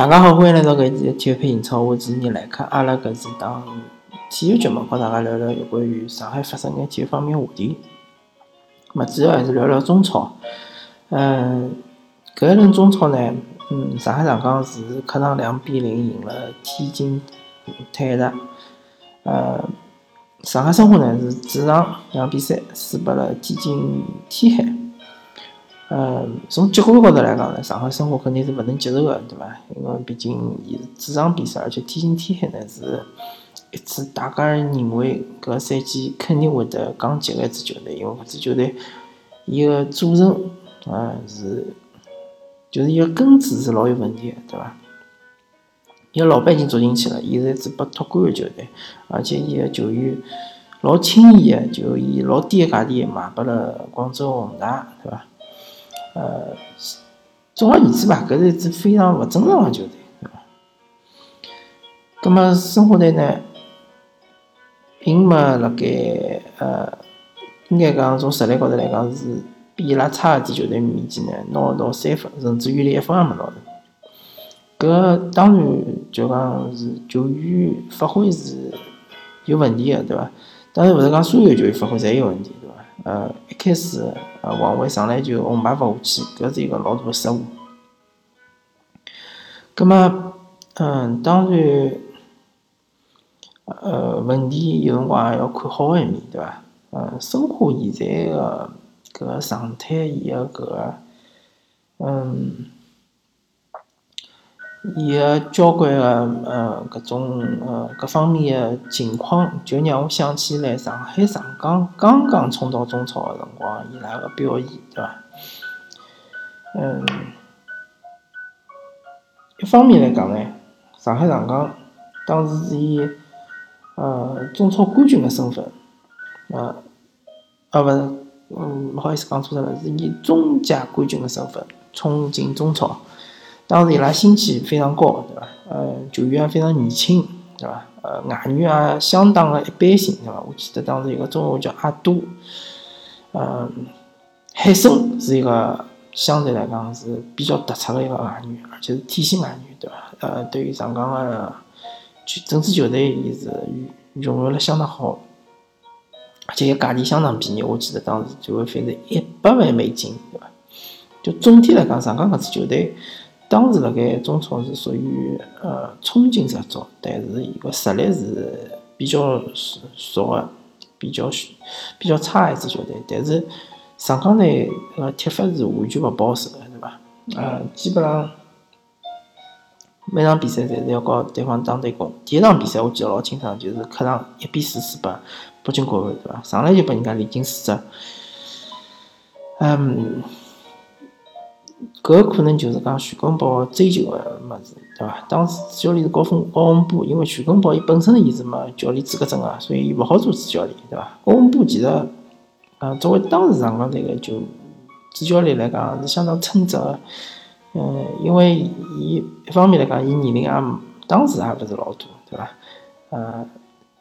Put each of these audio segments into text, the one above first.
大家好，欢迎来到搿一期的体育配英超，我是尼莱克。阿拉搿是当体育节目，和大家聊聊有关于上海发生的体育方面话题。么主要还是聊聊中超。嗯，搿一轮中超呢，嗯，上海上港是客场两比零赢了天津泰达。呃，上海申花呢是主场两比三输给了天津天海。嗯，从结果高头来讲呢，上海申花肯定是勿能接受的，对伐？因为毕竟伊是主场比赛，而且天津天海呢是一支大家认为搿赛季肯定会得降级的一支球队，因为搿支球队伊个组成啊是，就是伊个根子是老有问题的，对伐？伊个老板已经捉进去了，伊是一支被托管的球队，而且伊个球员老轻易的就以老低个价钿卖拨了广州恒大，对伐？呃，总而言之吧，搿是一支非常勿正常的球队，对伐？葛末申花队呢，并没辣盖呃，应该讲从实力高头来讲是比伊拉差一支球队面前呢拿到三分，甚至于连一分也没拿到。搿当然就讲是球员发挥是有问题的，对伐？当然勿是讲所有球员发挥侪有问题，呃，一开始呃王伟上来就红牌罚下去，搿是一个老大的失误。葛末，嗯，当然，呃，问题有辰光也要看好一面，对伐？呃，申花现在个搿个状态，伊个搿个，嗯。伊个交关个呃搿种呃各方面个情况，就让我想起来上海上港刚刚冲到中超个辰光，伊拉个表现，对伐？嗯，一方面来讲呢，上海上港当时是以呃中超冠军个身份，呃，啊勿是，嗯，勿好意思讲错脱了，是以中甲冠军个身份冲进中超。当时伊拉心气非常高，对伐？呃，球员也非常年轻，对伐？呃，外援也相当的一般性，对伐？我记得当时有个中卫叫阿杜，嗯，海森是一个相对来讲是比较突出的一个外援，而且是体系外援，对伐？呃，对于上港的就整支球队也是融入了相当好，而且价钿相当便宜，我记得当时就会费是一百万美金，对伐？就总体来讲，上港搿支球队。当时辣盖中超是属于呃冲劲十足，但是伊个实力是比较弱的，比较比较差一支球队。但是上港队个踢法是完全勿保守的，对伐？呃，基本上每场比赛侪是要告对方打对攻。第一场比赛我记得老清爽，就是客场一比四输拨北京国安，对伐？上来就拨人家连进四只，嗯。搿可能就是讲徐根宝追求个物事，对伐？当时主教练是高峰高洪波，因为徐根宝伊本身伊是没教练资格证个，所以伊勿好做主教练，对伐？高洪波其实，呃，作为当时上港队个就主教练来讲是相当称职个，嗯，因为伊一方面来讲，伊年龄也当时也勿是老大，对伐？呃，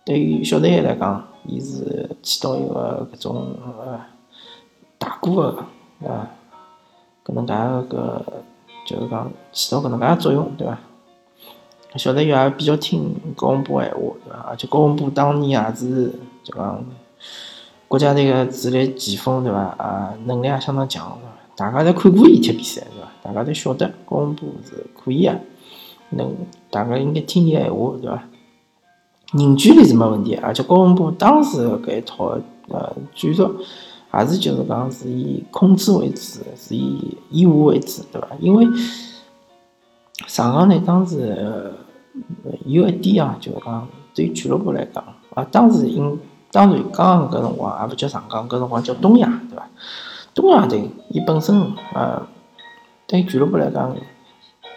对于小队员来讲，伊是起到一个搿种呃大哥个，啊。搿能介个，就是讲起到搿能介个作用，对伐？小队员也比较听高洪波闲话，对伐？而且高洪波当年也是就讲国家队个主力前锋，对伐？啊，能力也相当强，对伐？大家侪看过伊踢比赛，对伐？大家侪晓得高洪波是可以个，能大家应该听伊闲话，对伐？凝聚力是没问题，而且高洪波当时搿一套呃战术。也是就是讲是以控制为主，是以掩护为主，对伐？因为上港呢，当时有一点啊，就是讲对于俱乐部来讲啊，当时因当然刚刚搿辰光也勿叫上港，搿辰光叫东亚，对伐？东亚队伊本身呃，对于俱乐部来讲，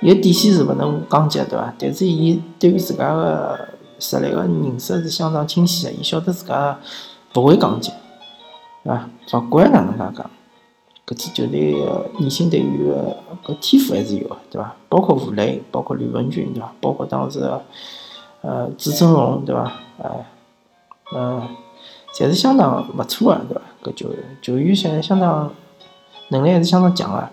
伊个底线是勿能降级，对伐？但是伊对于自家个实力个认识是相当清晰个，伊晓得自家勿会降级。对伐，勿管哪能介讲，搿支球队个年轻队员个搿天赋还是有个，对伐？包括吴磊，包括吕文君，对伐？包括当时呃朱振龙，对伐？哎，嗯，侪是相当勿错个，对伐？搿球员球员现在相当能力还是相当强个，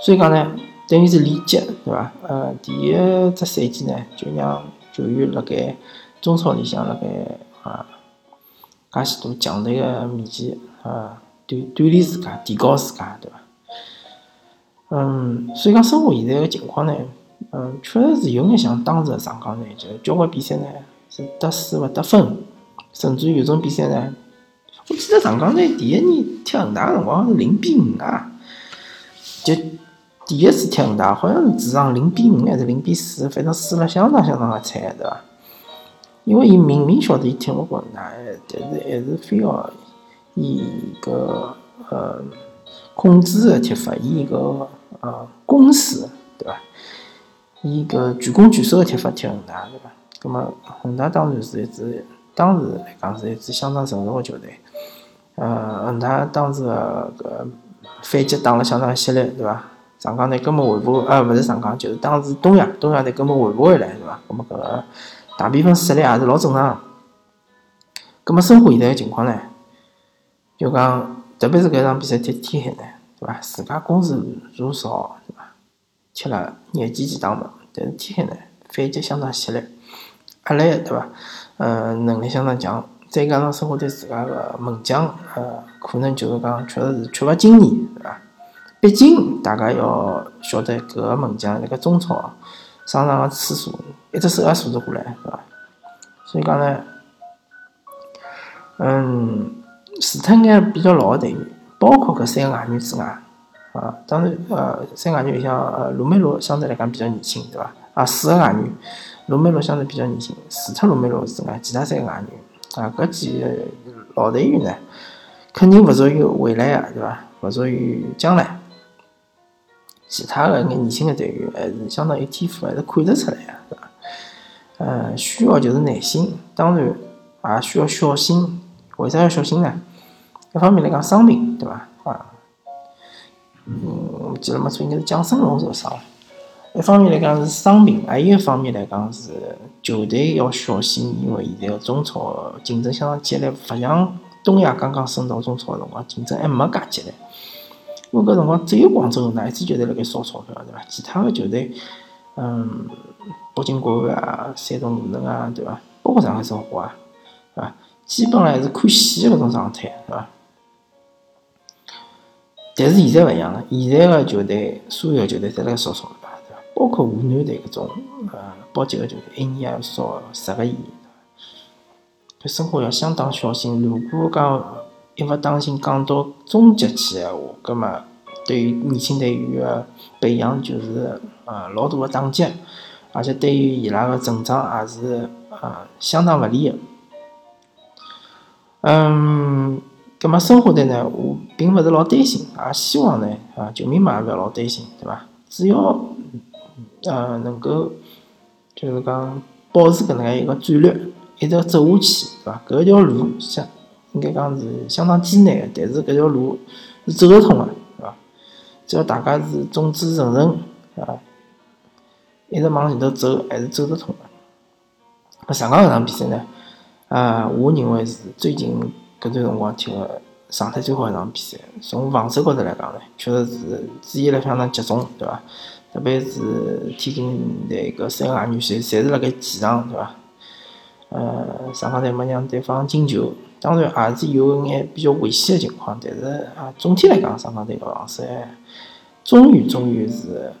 所以讲呢，等于是连接对伐？呃，第一只赛季呢，就让球员辣盖中超里向辣盖啊，介许多强队个面前啊，锻锻炼自家，提高自家，对伐？嗯，所以讲生活现在个情况呢，嗯，确实是有眼像当时个上港队，就交关比赛呢是得失勿得分，甚至于有种比赛呢，我记得上港队第一年踢恒大个辰光是零比五啊，就第一次踢恒大，好像是主场零比五还是零比四，反正输了相当相当个惨，对伐？因为伊明明晓得伊踢勿过恒大，但是还是非要以个呃控制个踢法，以一个。呃，攻势对伐？以个全攻全守个踢法踢恒大对伐？葛末恒大当然是一支，当时来讲是一支相当成熟个球队。呃，恒大当时个搿反击打了相当犀利对伐？上港队根本回不，呃，勿是上港，就是当时东亚，东亚队根本回不回来对伐？葛末搿个大比分失利也是老正常。葛末申花现在个情况呢，就讲特别是搿场比赛踢天海呢。对伐？自家攻势如潮，对伐？踢了廿几记打门，但是天海呢反击相当犀利，压力对伐？呃，能力相当强，再加上申花对自家个门将，呃，可能就是讲确实是缺乏经验，对伐？毕竟大家要晓得，搿个门将辣盖中超上场个次数，一只手也数得过来，对伐？所以讲呢，嗯，除脱眼比较老个队员。包括搿三个外援之外，啊，当然，呃，三个外援里向，呃，罗梅罗相对来讲比较年轻，对伐？啊，四个外援，罗梅罗相对比较年轻，除脱罗梅罗之外，其他三个外援，啊，搿几个老队员呢，肯定勿属于未来个，对伐？勿属于将来。其他个眼年轻的队员还是相当有天赋，还是看得出来个，是伐？呃，需要就是耐心，当然也需要小心。为啥要小心呢？一方面来讲伤病，对伐？啊，嗯，我记得没错，应该是蒋胜龙受伤。一方面来讲是伤病，还有一方面来讲是球队要小心，因为现在个中超竞争相当激烈，勿像东亚刚刚升到中超的辰光，竞争还没介激烈。因为搿辰光只有广州哪一支球队辣盖烧钞票，对伐？其他个球队，嗯，北京国安啊、山东鲁能啊，对伐？包括上海申花啊，对伐？基本上还是看戏搿种状态，对伐？但是现在勿一样了，现在个球队，所有球队侪辣盖烧钞票，对伐？包括湖南队搿种，呃，保级个球队，一年也要烧十个亿，对生活要相当小心。如果讲一勿当心讲到中级去闲话，葛末对于年轻队员个培养就是呃老大个打击，而且对于伊拉个成长也是呃相当勿利个。嗯。葛末申花队呢，我并勿是老担心，也希望呢，啊，球迷们也勿要老担心，对伐？只要呃能够就是讲保持搿能介一个战略，一直走下去，对伐？搿条路像应该讲是相当艰难个，但是搿条路是走得通个，对伐？只要大家是众志成城，啊，一直往前头走，还是走得通个。上港搿场比赛呢，啊，我认为是最近。搿段辰光踢个状态最好一场比赛，从防守高头来讲呢，确实是注意力非常集中，对伐？特别是天津队搿三个外援，侪侪是辣盖前场，对伐？呃，上港队没让对方进球，当然也是有眼比较危险个情况，但是啊，总体来讲，上港队个防守终于终于是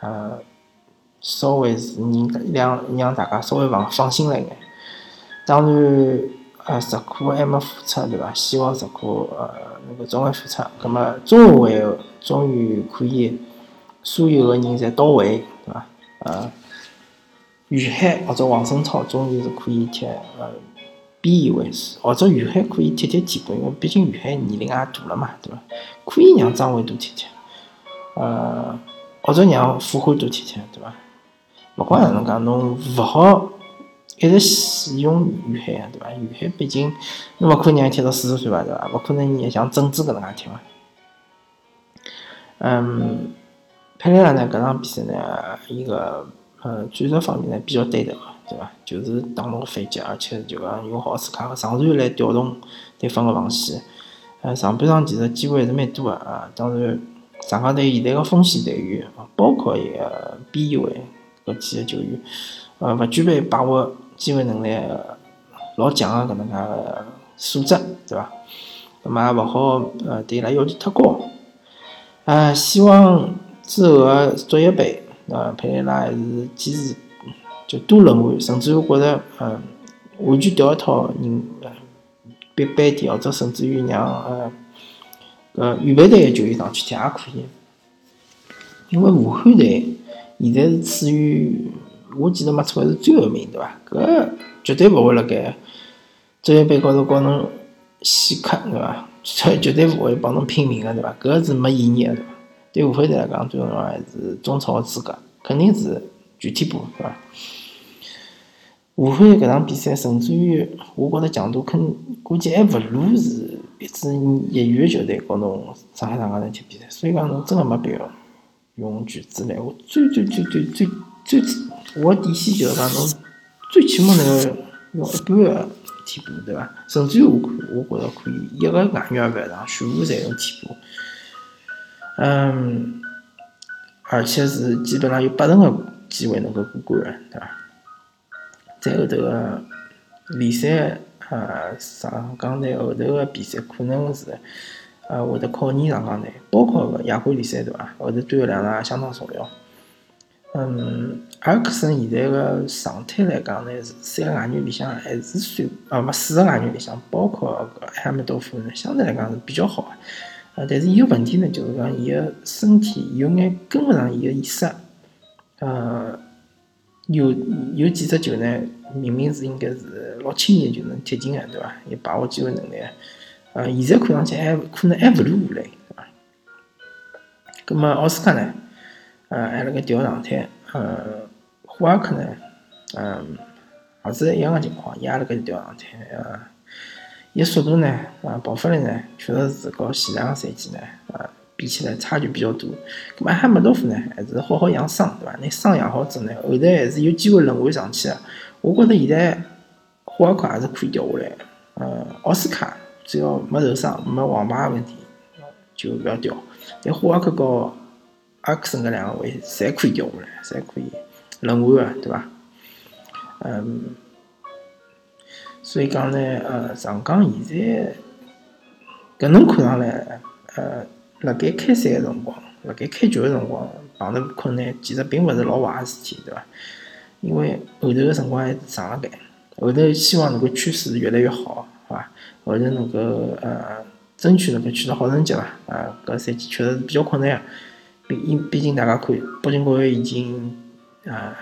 呃，稍微是让让大家稍微放放心了一眼，当然。啊，石库还没复出，对伐？希望石库呃能够早眼复出。葛末中后卫终于可以所有个人侪到位，对伐？呃，于海或者王胜超终于是可以踢呃边翼位置，或者于海可以踢踢替补，因为毕竟于海年龄也大了嘛，对伐？可以让张伟多踢踢，呃，或者让傅欢多踢踢，对伐？勿管哪能讲，侬勿好。一直使用于海啊，对伐？于海毕竟，侬勿可能让伊踢到四十岁伐，对伐？勿可能像郑智搿能介踢伐？嗯，佩雷拉呢？搿场比赛呢，伊个呃战术方面呢比较对头，对伐？就是打侬个反击，而且就讲用好自家个长传来调动对方个防线。呃，上半场其实机会还是蛮多个啊，当然，上港队现在个锋线队员，包括一个边翼位搿几个球员，呃，勿具备把握机会能力老强个搿能介个素质，对伐？葛末勿好呃对伊拉要求太高。呃，希望之后个足协杯，呃，佩雷拉还是坚持就多轮换，甚至于觉着，嗯，完全调一套人，别班底或者甚至于让呃。呃，预备队的球员上去踢也可以，因为武汉队现在是处于我记得没错是最后名，对伐？搿绝对勿会辣盖足协杯高头告侬死磕，对伐？绝绝对勿会帮侬拼命个，对伐？搿是没意义个，对伐？对武汉队来讲，最重要还是中超的资格，肯定是全天步，对伐？武汉搿场比赛，甚至于我觉着强度肯估计还勿如是。一支业余的球队和侬上海上港队踢比赛，所以讲侬真个没必要用句子来。我最最最最最最，我底线就是讲侬最起码能够用一半个替补，对伐？甚至于我我觉着可以一个外援也勿要上，全部侪用替补。嗯，而且是基本上有八成个机会能够过关，对伐？在后头个联赛。呃，上港队后头个比赛可能是，呃，会得考验上港队，包括个亚冠联赛对伐？后头对后两场也相当重要。嗯，阿克森现在个状态来讲呢，三个外援里向还是算，啊，没四个外援里向，包括个埃梅多夫呢，相对来讲是比较好个。呃，但是伊个问题呢，就是讲伊个身体有眼跟勿上伊个意识，呃，有有几只球呢？明明是应该是老轻易就能踢进个，对伐？有把握机会能力，呃，现在看上去还可能还勿如武磊，对伐？葛末奥斯卡呢？呃，还辣盖调状态，呃，霍尔克呢？嗯，也是一样的情况，伊也辣盖调状态，呃，伊速度呢？啊，爆发力呢？确实是和前两个赛季呢？啊。比起来差距比较大，咁么埃梅多夫呢，还是好好养伤，对伐？你伤养好之后呢，后头还是有机会轮换上去个。我觉着现在霍尔克还是可以调下来，呃，奥斯卡只要没受伤、没黄牌问题，就勿要调。但霍尔克和阿克森搿两个位侪可以调下来，侪可以轮换个，对伐？嗯，所以讲呢，呃，上港现在搿能看上来，呃。辣盖开赛个辰光，辣盖开局个辰光碰着困难，其实并勿是老坏个事体，对伐？因为后头个辰光还是上了盖，后头希望能够趋势越来越好，好伐？后头能够呃争取能够取得好成绩伐？啊，搿赛季确实是比较困难个，毕因毕竟大家看，北京国安已经啊，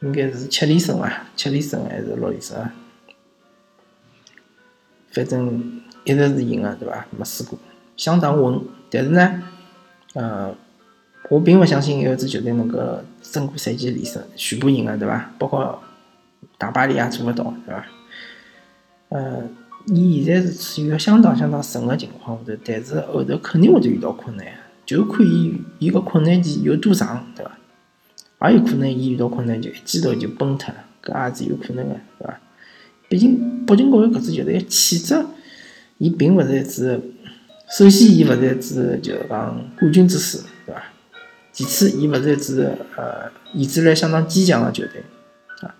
应该是七连胜伐？七连胜还是六连胜？反正一直是赢个，对伐？没输过。相当稳，但是呢，呃，我并不相信有一支球队能够整个赛季连胜全部赢个，对伐？包括大巴黎也做勿到，对伐？呃，伊现在是处于一个相当相当顺个情况下头，但是后头肯定会得遇到困难，就看伊伊个困难期有多长，对伐？也有可能伊遇到困难就一记头就崩脱了，搿也是有可能个，对伐？毕竟北京国安搿支球队气质，伊并勿是一支。首先，伊勿是一支就是讲冠军之师，对伐？其次，伊勿是一支呃意志力相当坚强个球队啊。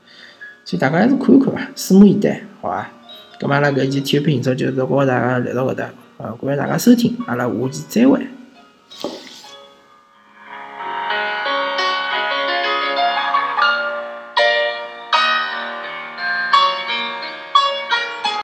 所以大家还是看一看伐，拭目以待，好伐？咁阿拉搿期体育频道就是告大家来到搿搭，啊，感谢大家收听，阿拉下期再会。